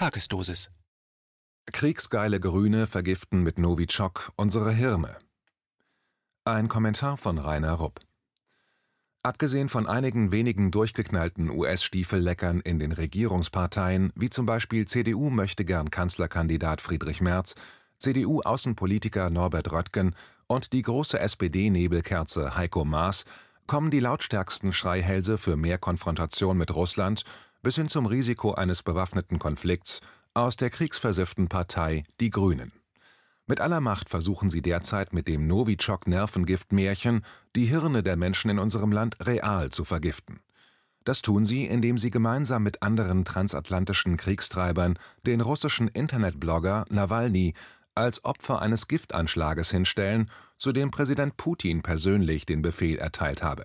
Tagesdosis. Kriegsgeile Grüne vergiften mit Novichok unsere Hirne. Ein Kommentar von Rainer Rupp. Abgesehen von einigen wenigen durchgeknallten US-Stiefelleckern in den Regierungsparteien, wie zum Beispiel CDU möchte gern Kanzlerkandidat Friedrich Merz, CDU-Außenpolitiker Norbert Röttgen und die große SPD-Nebelkerze Heiko Maas, kommen die lautstärksten Schreihälse für mehr Konfrontation mit Russland bis hin zum Risiko eines bewaffneten Konflikts aus der kriegsversifften Partei Die Grünen. Mit aller Macht versuchen sie derzeit mit dem Novichok-Nervengift-Märchen die Hirne der Menschen in unserem Land real zu vergiften. Das tun sie, indem sie gemeinsam mit anderen transatlantischen Kriegstreibern den russischen Internetblogger Nawalny als Opfer eines Giftanschlages hinstellen, zu dem Präsident Putin persönlich den Befehl erteilt habe.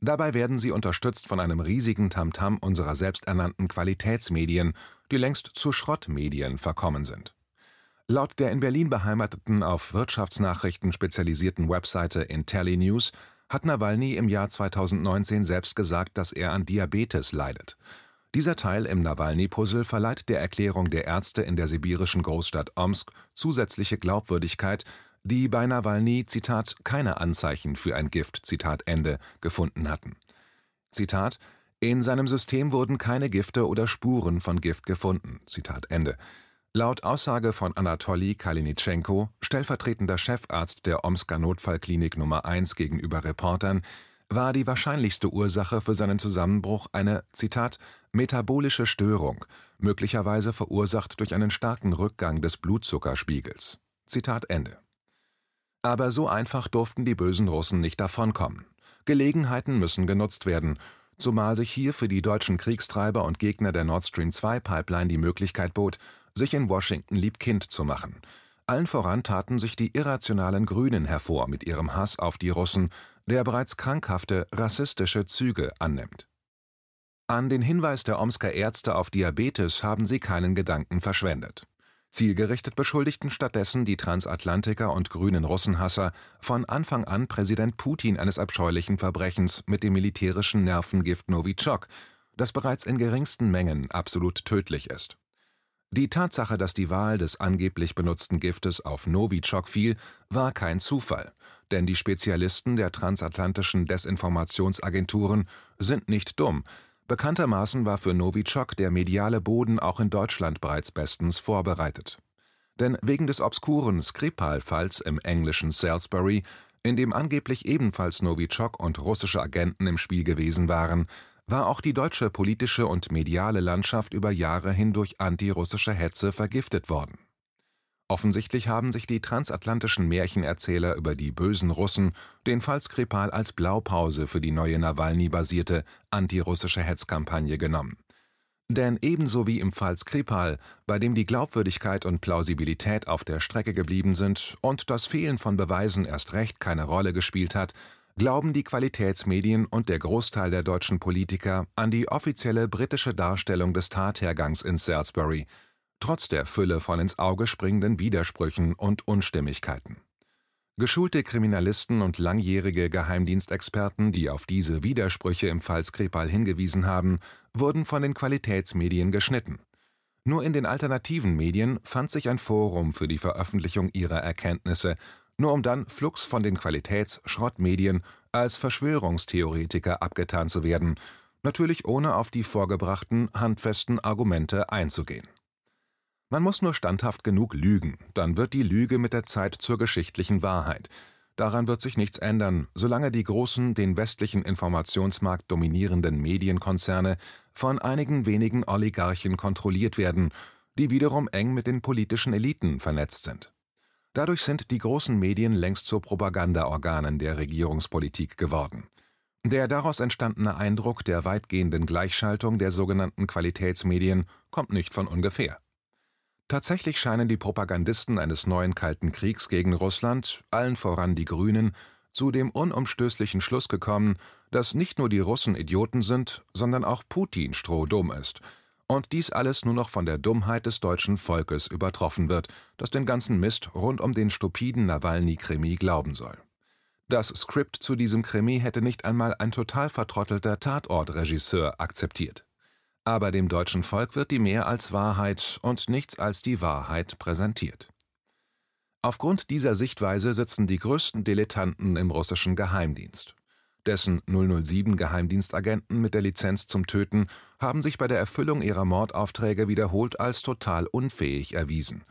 Dabei werden sie unterstützt von einem riesigen Tamtam unserer selbsternannten Qualitätsmedien, die längst zu Schrottmedien verkommen sind. Laut der in Berlin beheimateten auf Wirtschaftsnachrichten spezialisierten Webseite IntelliNews hat Nawalny im Jahr 2019 selbst gesagt, dass er an Diabetes leidet. Dieser Teil im Nawalny-Puzzle verleiht der Erklärung der Ärzte in der sibirischen Großstadt Omsk zusätzliche Glaubwürdigkeit, die bei Nawalny Zitat keine Anzeichen für ein Gift Zitat Ende gefunden hatten. Zitat In seinem System wurden keine Gifte oder Spuren von Gift gefunden. Zitat Ende. Laut Aussage von Anatoli Kalinitschenko, stellvertretender Chefarzt der Omsker Notfallklinik Nummer 1 gegenüber Reportern, war die wahrscheinlichste Ursache für seinen Zusammenbruch eine Zitat metabolische Störung, möglicherweise verursacht durch einen starken Rückgang des Blutzuckerspiegels. Aber so einfach durften die bösen Russen nicht davonkommen. Gelegenheiten müssen genutzt werden, zumal sich hier für die deutschen Kriegstreiber und Gegner der Nord Stream 2 Pipeline die Möglichkeit bot, sich in Washington liebkind zu machen. Allen voran taten sich die irrationalen Grünen hervor mit ihrem Hass auf die Russen, der bereits krankhafte rassistische Züge annimmt. An den Hinweis der Omsker Ärzte auf Diabetes haben sie keinen Gedanken verschwendet. Zielgerichtet beschuldigten stattdessen die Transatlantiker und grünen Russenhasser von Anfang an Präsident Putin eines abscheulichen Verbrechens mit dem militärischen Nervengift Novichok, das bereits in geringsten Mengen absolut tödlich ist. Die Tatsache, dass die Wahl des angeblich benutzten Giftes auf Novichok fiel, war kein Zufall, denn die Spezialisten der transatlantischen Desinformationsagenturen sind nicht dumm, Bekanntermaßen war für Novichok der mediale Boden auch in Deutschland bereits bestens vorbereitet. Denn wegen des obskuren Skripal-Falls im englischen Salisbury, in dem angeblich ebenfalls Novichok und russische Agenten im Spiel gewesen waren, war auch die deutsche politische und mediale Landschaft über Jahre hindurch antirussische Hetze vergiftet worden Offensichtlich haben sich die transatlantischen Märchenerzähler über die bösen Russen den Fall Skripal als Blaupause für die neue Nawalny-basierte antirussische Hetzkampagne genommen. Denn ebenso wie im Fall Skripal, bei dem die Glaubwürdigkeit und Plausibilität auf der Strecke geblieben sind und das Fehlen von Beweisen erst recht keine Rolle gespielt hat, glauben die Qualitätsmedien und der Großteil der deutschen Politiker an die offizielle britische Darstellung des Tathergangs in Salisbury – trotz der Fülle von ins Auge springenden Widersprüchen und Unstimmigkeiten. Geschulte Kriminalisten und langjährige Geheimdienstexperten, die auf diese Widersprüche im Fall Skripal hingewiesen haben, wurden von den Qualitätsmedien geschnitten. Nur in den alternativen Medien fand sich ein Forum für die Veröffentlichung ihrer Erkenntnisse, nur um dann flugs von den Qualitätsschrottmedien als Verschwörungstheoretiker abgetan zu werden, natürlich ohne auf die vorgebrachten handfesten Argumente einzugehen man muss nur standhaft genug lügen, dann wird die Lüge mit der Zeit zur geschichtlichen Wahrheit. Daran wird sich nichts ändern, solange die großen, den westlichen Informationsmarkt dominierenden Medienkonzerne von einigen wenigen Oligarchen kontrolliert werden, die wiederum eng mit den politischen Eliten vernetzt sind. Dadurch sind die großen Medien längst zu Propagandaorganen der Regierungspolitik geworden. Der daraus entstandene Eindruck der weitgehenden Gleichschaltung der sogenannten Qualitätsmedien kommt nicht von ungefähr. Tatsächlich scheinen die Propagandisten eines neuen Kalten Kriegs gegen Russland, allen voran die Grünen, zu dem unumstößlichen Schluss gekommen, dass nicht nur die Russen Idioten sind, sondern auch Putin strohdumm ist, und dies alles nur noch von der Dummheit des deutschen Volkes übertroffen wird, das den ganzen Mist rund um den stupiden Nawalny-Krimi glauben soll. Das Skript zu diesem Krimi hätte nicht einmal ein total vertrottelter Tatortregisseur akzeptiert. Aber dem deutschen Volk wird die mehr als Wahrheit und nichts als die Wahrheit präsentiert. Aufgrund dieser Sichtweise sitzen die größten Dilettanten im russischen Geheimdienst. Dessen 007-Geheimdienstagenten mit der Lizenz zum Töten haben sich bei der Erfüllung ihrer Mordaufträge wiederholt als total unfähig erwiesen.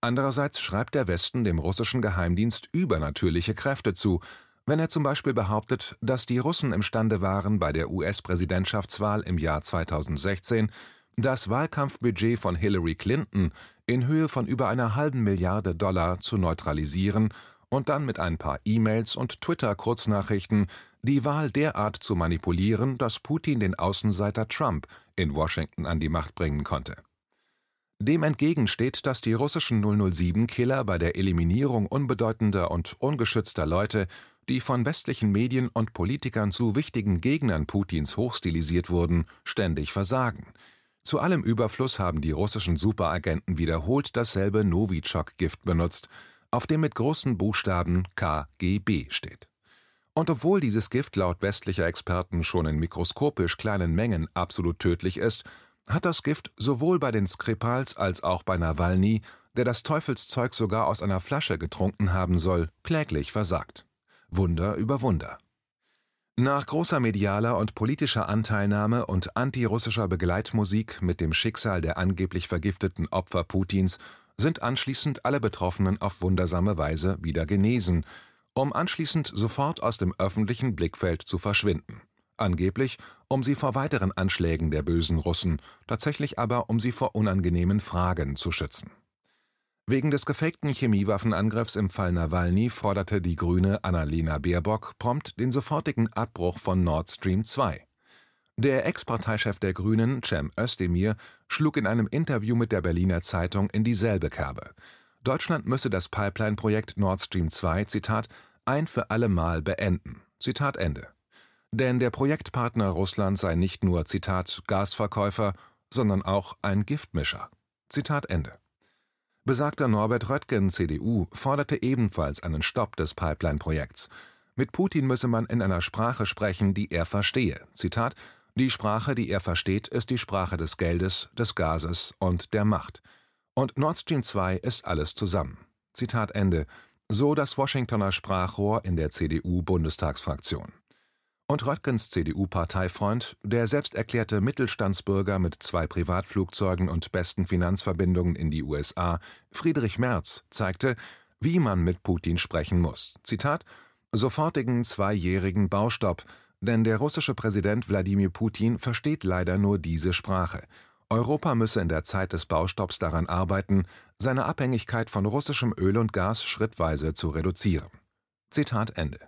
Andererseits schreibt der Westen dem russischen Geheimdienst übernatürliche Kräfte zu, wenn er zum Beispiel behauptet, dass die Russen imstande waren, bei der US-Präsidentschaftswahl im Jahr 2016 das Wahlkampfbudget von Hillary Clinton in Höhe von über einer halben Milliarde Dollar zu neutralisieren und dann mit ein paar E-Mails und Twitter-Kurznachrichten die Wahl derart zu manipulieren, dass Putin den Außenseiter Trump in Washington an die Macht bringen konnte. Dem entgegen steht, dass die russischen 007-Killer bei der Eliminierung unbedeutender und ungeschützter Leute, die von westlichen Medien und Politikern zu wichtigen Gegnern Putins hochstilisiert wurden, ständig versagen. Zu allem Überfluss haben die russischen Superagenten wiederholt dasselbe Novichok-Gift benutzt, auf dem mit großen Buchstaben KGB steht. Und obwohl dieses Gift laut westlicher Experten schon in mikroskopisch kleinen Mengen absolut tödlich ist, hat das Gift sowohl bei den Skripals als auch bei Nawalny, der das Teufelszeug sogar aus einer Flasche getrunken haben soll, kläglich versagt. Wunder über Wunder. Nach großer medialer und politischer Anteilnahme und antirussischer Begleitmusik mit dem Schicksal der angeblich vergifteten Opfer Putins sind anschließend alle Betroffenen auf wundersame Weise wieder genesen, um anschließend sofort aus dem öffentlichen Blickfeld zu verschwinden. Angeblich, um sie vor weiteren Anschlägen der bösen Russen, tatsächlich aber, um sie vor unangenehmen Fragen zu schützen. Wegen des gefakten Chemiewaffenangriffs im Fall Nawalny forderte die Grüne Annalena Baerbock prompt den sofortigen Abbruch von Nord Stream 2. Der Ex-Parteichef der Grünen, Cem Özdemir, schlug in einem Interview mit der Berliner Zeitung in dieselbe Kerbe. Deutschland müsse das Pipeline-Projekt Nord Stream 2, Zitat, ein für alle Mal beenden. Zitat Ende. Denn der Projektpartner Russland sei nicht nur, Zitat, Gasverkäufer, sondern auch ein Giftmischer. Zitat Ende. Besagter Norbert Röttgen, CDU, forderte ebenfalls einen Stopp des Pipeline-Projekts. Mit Putin müsse man in einer Sprache sprechen, die er verstehe. Zitat: Die Sprache, die er versteht, ist die Sprache des Geldes, des Gases und der Macht. Und Nord Stream 2 ist alles zusammen. Zitat Ende. So das Washingtoner Sprachrohr in der CDU-Bundestagsfraktion. Und Röttgens CDU-Parteifreund, der selbsterklärte Mittelstandsbürger mit zwei Privatflugzeugen und besten Finanzverbindungen in die USA, Friedrich Merz, zeigte, wie man mit Putin sprechen muss. Zitat: Sofortigen zweijährigen Baustopp, denn der russische Präsident Wladimir Putin versteht leider nur diese Sprache. Europa müsse in der Zeit des Baustopps daran arbeiten, seine Abhängigkeit von russischem Öl und Gas schrittweise zu reduzieren. Zitat Ende.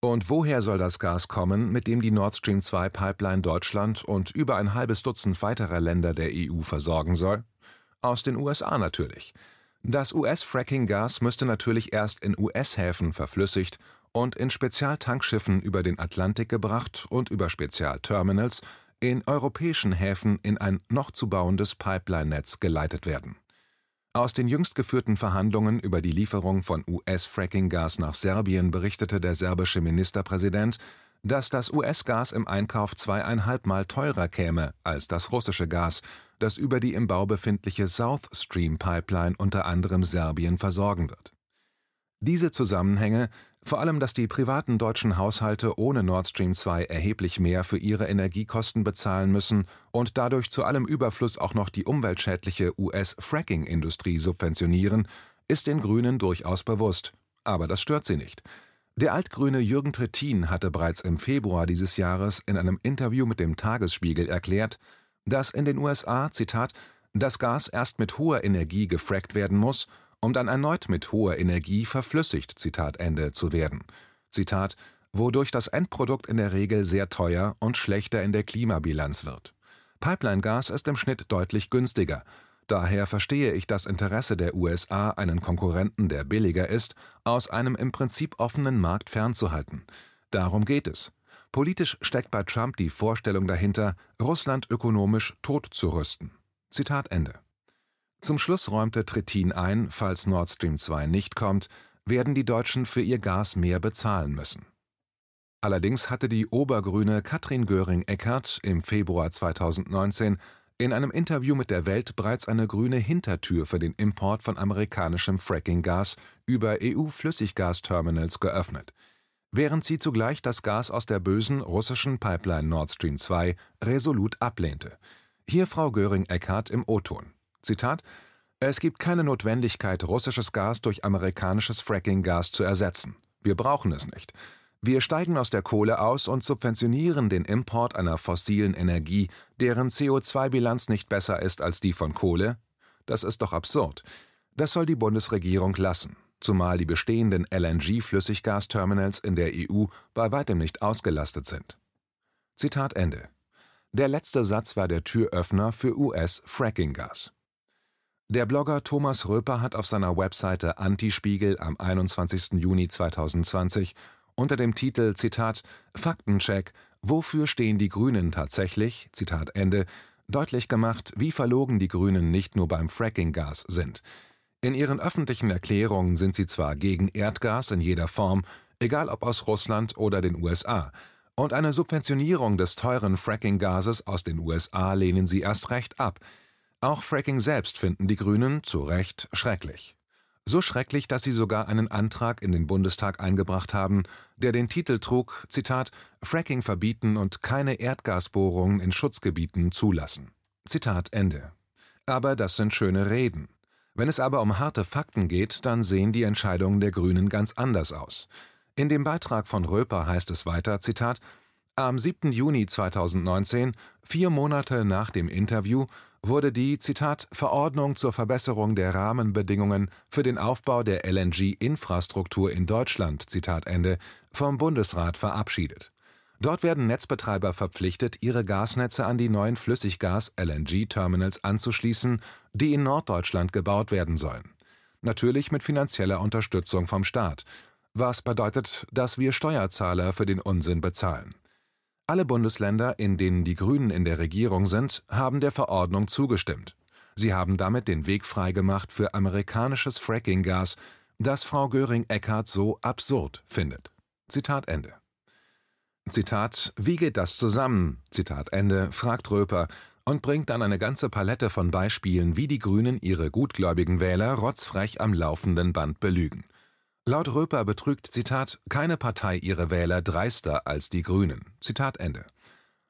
Und woher soll das Gas kommen, mit dem die Nord Stream 2 Pipeline Deutschland und über ein halbes Dutzend weiterer Länder der EU versorgen soll? Aus den USA natürlich. Das US-Fracking-Gas müsste natürlich erst in US-Häfen verflüssigt und in Spezialtankschiffen über den Atlantik gebracht und über Spezialterminals in europäischen Häfen in ein noch zu bauendes Pipeline-Netz geleitet werden aus den jüngst geführten Verhandlungen über die Lieferung von US-Fracking-Gas nach Serbien berichtete der serbische Ministerpräsident, dass das US-Gas im Einkauf zweieinhalbmal teurer käme als das russische Gas, das über die im Bau befindliche South Stream Pipeline unter anderem Serbien versorgen wird. Diese Zusammenhänge vor allem, dass die privaten deutschen Haushalte ohne Nord Stream 2 erheblich mehr für ihre Energiekosten bezahlen müssen und dadurch zu allem Überfluss auch noch die umweltschädliche US-Fracking-Industrie subventionieren, ist den Grünen durchaus bewusst. Aber das stört sie nicht. Der altgrüne Jürgen Trittin hatte bereits im Februar dieses Jahres in einem Interview mit dem Tagesspiegel erklärt, dass in den USA, Zitat, das Gas erst mit hoher Energie gefrackt werden muss um dann erneut mit hoher Energie verflüssigt zu werden. Wodurch das Endprodukt in der Regel sehr teuer und schlechter in der Klimabilanz wird. Pipeline-Gas ist im Schnitt deutlich günstiger. Daher verstehe ich das Interesse der USA, einen Konkurrenten, der billiger ist, aus einem im Prinzip offenen Markt fernzuhalten. Darum geht es. Politisch steckt bei Trump die Vorstellung dahinter, Russland ökonomisch totzurüsten. Ende. Zum Schluss räumte Trittin ein, falls Nord Stream 2 nicht kommt, werden die Deutschen für ihr Gas mehr bezahlen müssen Allerdings hatte die Obergrüne Katrin Göring-Eckardt im Februar 2019 in einem Interview mit der Welt bereits eine grüne Hintertür für den Import von amerikanischem Fracking-Gas über EU-Flüssiggasterminals geöffnet, während sie zugleich das Gas aus der bösen russischen Pipeline Nord Stream 2 resolut ablehnte. Hier Frau Göring-Eckardt im O-Ton: Zitat es gibt keine Notwendigkeit, russisches Gas durch amerikanisches Fracking-Gas zu ersetzen. Wir brauchen es nicht. Wir steigen aus der Kohle aus und subventionieren den Import einer fossilen Energie, deren CO2-Bilanz nicht besser ist als die von Kohle? Das ist doch absurd. Das soll die Bundesregierung lassen, zumal die bestehenden LNG-Flüssiggasterminals in der EU bei weitem nicht ausgelastet sind. Zitat Ende. Der letzte Satz war der Türöffner für US-Fracking-Gas. Der Blogger Thomas Röper hat auf seiner Webseite Antispiegel am 21. Juni 2020 unter dem Titel Zitat Faktencheck Wofür stehen die Grünen tatsächlich Zitat Ende deutlich gemacht, wie verlogen die Grünen nicht nur beim Frackinggas sind. In ihren öffentlichen Erklärungen sind sie zwar gegen Erdgas in jeder Form, egal ob aus Russland oder den USA, und eine Subventionierung des teuren Frackinggases aus den USA lehnen sie erst recht ab. Auch Fracking selbst finden die Grünen zu Recht schrecklich. So schrecklich, dass sie sogar einen Antrag in den Bundestag eingebracht haben, der den Titel trug: Zitat, Fracking verbieten und keine Erdgasbohrungen in Schutzgebieten zulassen. Zitat Ende. Aber das sind schöne Reden. Wenn es aber um harte Fakten geht, dann sehen die Entscheidungen der Grünen ganz anders aus. In dem Beitrag von Röper heißt es weiter: Zitat, Am 7. Juni 2019, vier Monate nach dem Interview, wurde die Zitat Verordnung zur Verbesserung der Rahmenbedingungen für den Aufbau der LNG-Infrastruktur in Deutschland Zitat Ende vom Bundesrat verabschiedet. Dort werden Netzbetreiber verpflichtet, ihre Gasnetze an die neuen Flüssiggas-LNG-Terminals anzuschließen, die in Norddeutschland gebaut werden sollen. Natürlich mit finanzieller Unterstützung vom Staat. Was bedeutet, dass wir Steuerzahler für den Unsinn bezahlen. Alle Bundesländer, in denen die Grünen in der Regierung sind, haben der Verordnung zugestimmt. Sie haben damit den Weg freigemacht für amerikanisches Fracking-Gas, das Frau Göring-Eckardt so absurd findet. Zitat Ende. Zitat: Wie geht das zusammen? Zitat Ende, fragt Röper und bringt dann eine ganze Palette von Beispielen, wie die Grünen ihre gutgläubigen Wähler rotzfrech am laufenden Band belügen. Laut Röper betrügt Zitat keine Partei ihre Wähler dreister als die Grünen. Zitat Ende.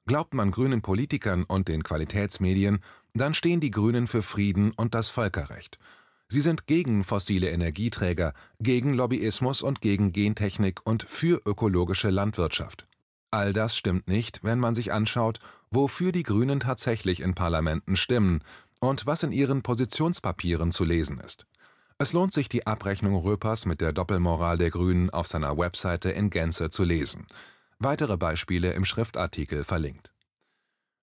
Glaubt man grünen Politikern und den Qualitätsmedien, dann stehen die Grünen für Frieden und das Völkerrecht. Sie sind gegen fossile Energieträger, gegen Lobbyismus und gegen Gentechnik und für ökologische Landwirtschaft. All das stimmt nicht, wenn man sich anschaut, wofür die Grünen tatsächlich in Parlamenten stimmen und was in ihren Positionspapieren zu lesen ist. Es lohnt sich, die Abrechnung Röpers mit der Doppelmoral der Grünen auf seiner Webseite in Gänze zu lesen. Weitere Beispiele im Schriftartikel verlinkt.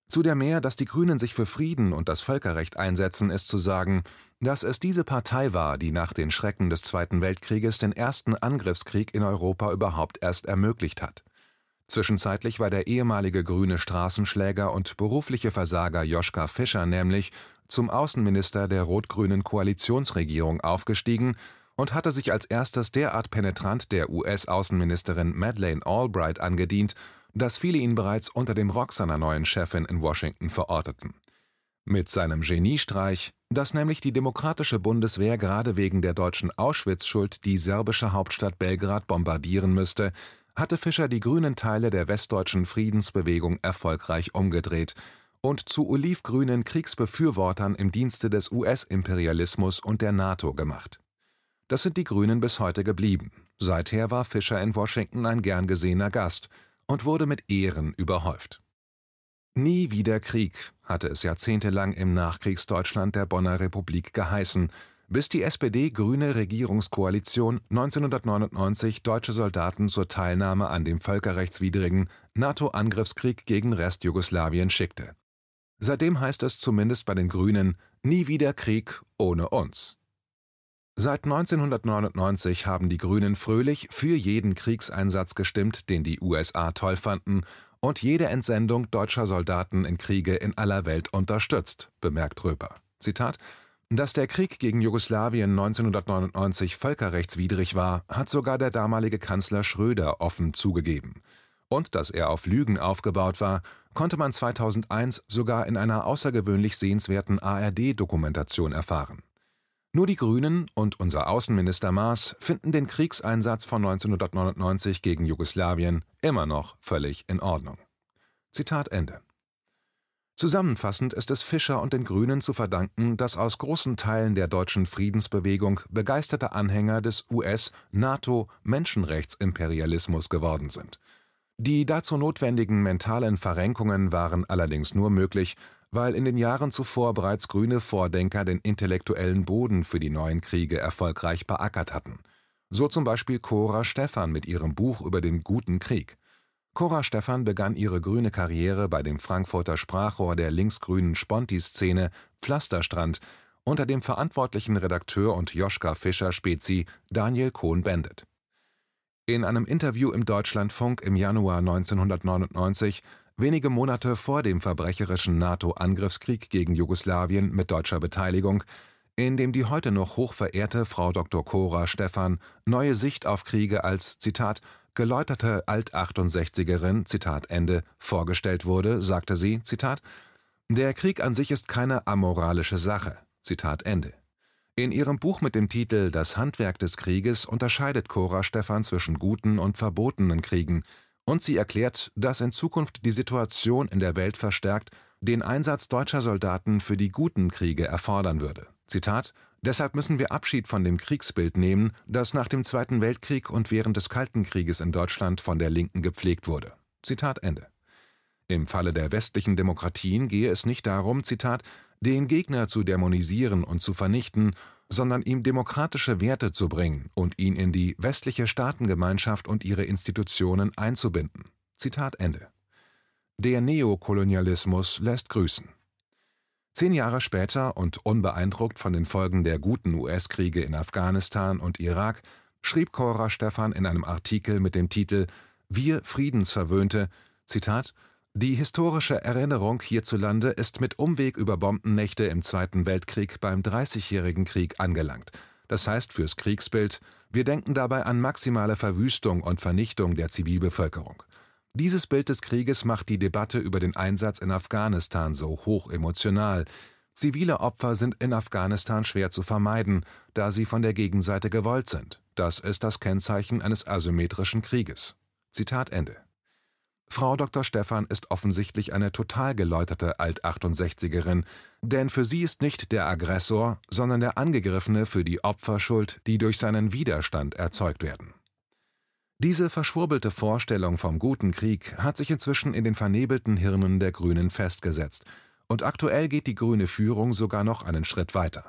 Zu der mehr, dass die Grünen sich für Frieden und das Völkerrecht einsetzen, ist zu sagen, dass es diese Partei war, die nach den Schrecken des Zweiten Weltkrieges den ersten Angriffskrieg in Europa überhaupt erst ermöglicht hat. Zwischenzeitlich war der ehemalige grüne Straßenschläger und berufliche Versager Joschka Fischer nämlich zum Außenminister der rot-grünen Koalitionsregierung aufgestiegen und hatte sich als erstes derart penetrant der US-Außenministerin Madeleine Albright angedient, dass viele ihn bereits unter dem Rock seiner neuen Chefin in Washington verorteten. Mit seinem Geniestreich, dass nämlich die demokratische Bundeswehr gerade wegen der deutschen Auschwitz-Schuld die serbische Hauptstadt Belgrad bombardieren müsste, hatte Fischer die grünen Teile der westdeutschen Friedensbewegung erfolgreich umgedreht und zu olivgrünen Kriegsbefürwortern im Dienste des US-Imperialismus und der NATO gemacht. Das sind die Grünen bis heute geblieben. Seither war Fischer in Washington ein gern gesehener Gast und wurde mit Ehren überhäuft. Nie wieder Krieg hatte es jahrzehntelang im Nachkriegsdeutschland der Bonner Republik geheißen, bis die SPD-grüne Regierungskoalition 1999 deutsche Soldaten zur Teilnahme an dem völkerrechtswidrigen NATO-Angriffskrieg gegen Restjugoslawien schickte. Seitdem heißt es zumindest bei den Grünen nie wieder Krieg ohne uns. Seit 1999 haben die Grünen fröhlich für jeden Kriegseinsatz gestimmt, den die USA toll fanden, und jede Entsendung deutscher Soldaten in Kriege in aller Welt unterstützt, bemerkt Röper. Zitat dass der Krieg gegen Jugoslawien 1999 völkerrechtswidrig war, hat sogar der damalige Kanzler Schröder offen zugegeben. und dass er auf Lügen aufgebaut war, konnte man 2001 sogar in einer außergewöhnlich sehenswerten ARD-Dokumentation erfahren. Nur die Grünen und unser Außenminister Maas finden den Kriegseinsatz von 1999 gegen Jugoslawien immer noch völlig in Ordnung. Zitat Ende. Zusammenfassend ist es Fischer und den Grünen zu verdanken, dass aus großen Teilen der deutschen Friedensbewegung begeisterte Anhänger des US-NATO-Menschenrechtsimperialismus geworden sind. Die dazu notwendigen mentalen Verrenkungen waren allerdings nur möglich, weil in den Jahren zuvor bereits grüne Vordenker den intellektuellen Boden für die neuen Kriege erfolgreich beackert hatten. So zum Beispiel Cora Stephan mit ihrem Buch über den Guten Krieg. Cora Stephan begann ihre grüne Karriere bei dem Frankfurter Sprachrohr der linksgrünen Sponti-Szene Pflasterstrand unter dem verantwortlichen Redakteur und Joschka Fischer-Spezi Daniel Cohn-Bendit. In einem Interview im Deutschlandfunk im Januar 1999, wenige Monate vor dem verbrecherischen NATO-Angriffskrieg gegen Jugoslawien mit deutscher Beteiligung, in dem die heute noch hochverehrte Frau Dr. Cora Stephan neue Sicht auf Kriege als Zitat geläuterte Alt-68erin Zitat Ende vorgestellt wurde, sagte sie Zitat Der Krieg an sich ist keine amoralische Sache. Zitat Ende. In ihrem Buch mit dem Titel Das Handwerk des Krieges unterscheidet Cora Stephan zwischen guten und verbotenen Kriegen, und sie erklärt, dass in Zukunft die Situation in der Welt verstärkt den Einsatz deutscher Soldaten für die guten Kriege erfordern würde. Zitat Deshalb müssen wir Abschied von dem Kriegsbild nehmen, das nach dem Zweiten Weltkrieg und während des Kalten Krieges in Deutschland von der Linken gepflegt wurde. Zitat Ende. Im Falle der westlichen Demokratien gehe es nicht darum, Zitat, den Gegner zu dämonisieren und zu vernichten, sondern ihm demokratische Werte zu bringen und ihn in die westliche Staatengemeinschaft und ihre Institutionen einzubinden. Zitat Ende. Der Neokolonialismus lässt grüßen. Zehn Jahre später und unbeeindruckt von den Folgen der guten US-Kriege in Afghanistan und Irak schrieb Cora Stephan in einem Artikel mit dem Titel Wir Friedensverwöhnte, Zitat, die historische Erinnerung hierzulande ist mit Umweg über Bombennächte im Zweiten Weltkrieg beim Dreißigjährigen Krieg angelangt. Das heißt fürs Kriegsbild, wir denken dabei an maximale Verwüstung und Vernichtung der Zivilbevölkerung. Dieses Bild des Krieges macht die Debatte über den Einsatz in Afghanistan so hoch emotional. Zivile Opfer sind in Afghanistan schwer zu vermeiden, da sie von der Gegenseite gewollt sind. Das ist das Kennzeichen eines asymmetrischen Krieges. Zitat Ende. Frau Dr. Stephan ist offensichtlich eine total geläuterte Alt-68erin, denn für sie ist nicht der Aggressor, sondern der Angegriffene für die Opfer schuld, die durch seinen Widerstand erzeugt werden. Diese verschwurbelte Vorstellung vom guten Krieg hat sich inzwischen in den vernebelten Hirnen der Grünen festgesetzt, und aktuell geht die grüne Führung sogar noch einen Schritt weiter.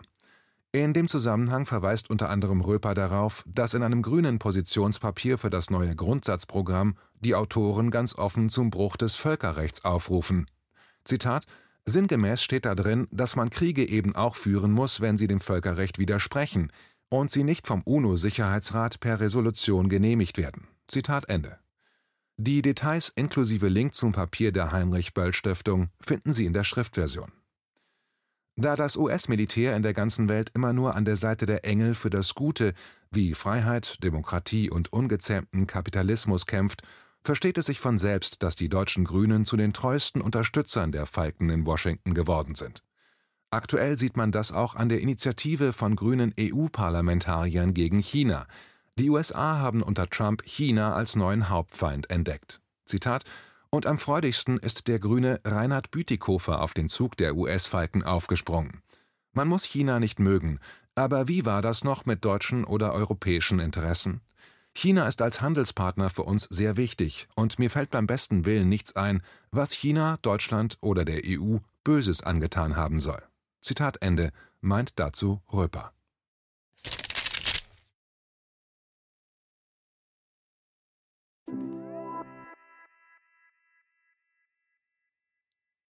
In dem Zusammenhang verweist unter anderem Röper darauf, dass in einem grünen Positionspapier für das neue Grundsatzprogramm die Autoren ganz offen zum Bruch des Völkerrechts aufrufen. Zitat Sinngemäß steht da drin, dass man Kriege eben auch führen muss, wenn sie dem Völkerrecht widersprechen, und sie nicht vom UNO-Sicherheitsrat per Resolution genehmigt werden. Zitat Ende. Die Details inklusive Link zum Papier der Heinrich-Böll-Stiftung finden Sie in der Schriftversion. Da das US-Militär in der ganzen Welt immer nur an der Seite der Engel für das Gute wie Freiheit, Demokratie und ungezähmten Kapitalismus kämpft, versteht es sich von selbst, dass die deutschen Grünen zu den treuesten Unterstützern der Falken in Washington geworden sind. Aktuell sieht man das auch an der Initiative von grünen EU-Parlamentariern gegen China. Die USA haben unter Trump China als neuen Hauptfeind entdeckt. Zitat und am freudigsten ist der Grüne Reinhard Bütikofer auf den Zug der US-Falken aufgesprungen. Man muss China nicht mögen, aber wie war das noch mit deutschen oder europäischen Interessen? China ist als Handelspartner für uns sehr wichtig, und mir fällt beim besten Willen nichts ein, was China, Deutschland oder der EU Böses angetan haben soll. Zitat Ende, meint dazu Röper